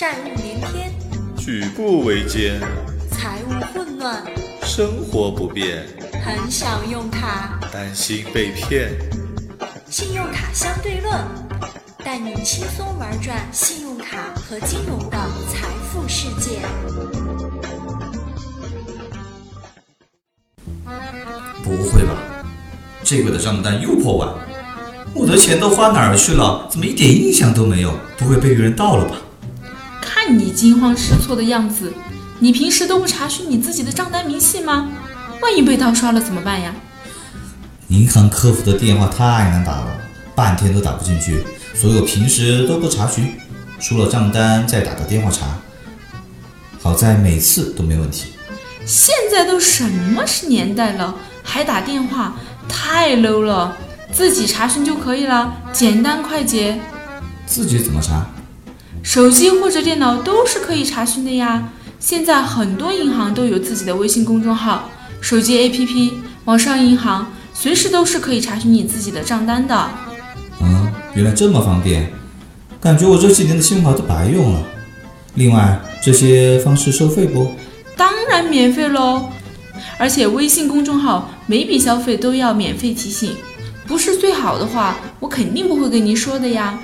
债务连天，举步维艰，财务混乱，生活不便，很想用它。担心被骗。信用卡相对论，带你轻松玩转信用卡和金融的财富世界。不会吧？这个月的账单又破万，我的钱都花哪儿去了？怎么一点印象都没有？不会被别人盗了吧？看你惊慌失措的样子，你平时都不查询你自己的账单明细吗？万一被盗刷了怎么办呀？银行客服的电话太难打了，半天都打不进去，所以我平时都不查询，出了账单再打个电话查。好在每次都没问题。现在都什么是年代了，还打电话，太 low 了。自己查询就可以了，简单快捷。自己怎么查？手机或者电脑都是可以查询的呀。现在很多银行都有自己的微信公众号、手机 APP、网上银行，随时都是可以查询你自己的账单的。嗯，原来这么方便，感觉我这几年的信用卡都白用了。另外，这些方式收费不？当然免费喽，而且微信公众号每笔消费都要免费提醒，不是最好的话，我肯定不会跟您说的呀。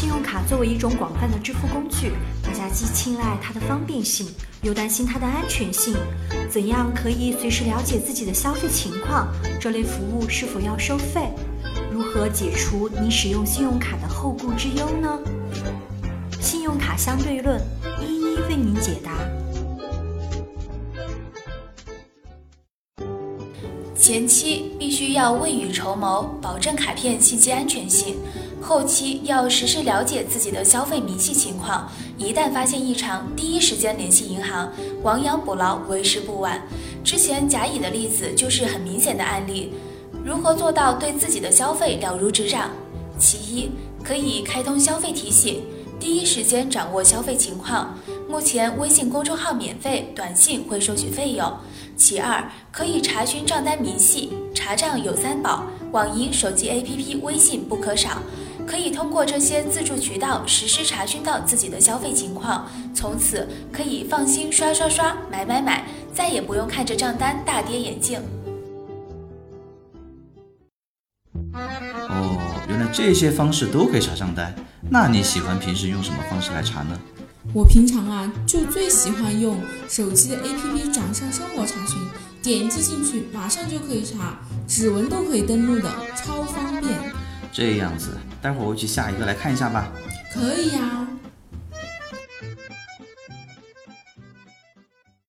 信用卡作为一种广泛的支付工具，大家既青睐它的方便性，又担心它的安全性。怎样可以随时了解自己的消费情况？这类服务是否要收费？如何解除你使用信用卡的后顾之忧呢？信用卡相对论一一为您解答。前期必须要未雨绸缪，保证卡片信息安全性；后期要实时了解自己的消费明细情况，一旦发现异常，第一时间联系银行，亡羊补牢，为时不晚。之前甲乙的例子就是很明显的案例。如何做到对自己的消费了如指掌？其一，可以开通消费提醒，第一时间掌握消费情况。目前微信公众号免费，短信会收取费用。其二，可以查询账单明细，查账有三宝：网银、手机 APP、微信不可少。可以通过这些自助渠道实时查询到自己的消费情况，从此可以放心刷刷刷、买买买，再也不用看着账单大跌眼镜。哦，原来这些方式都可以查账单。那你喜欢平时用什么方式来查呢？我平常啊，就最喜欢用手机的 APP“ 掌上生活”查询，点击进去马上就可以查，指纹都可以登录的，超方便。这样子，待会儿我去下一个来看一下吧。可以呀。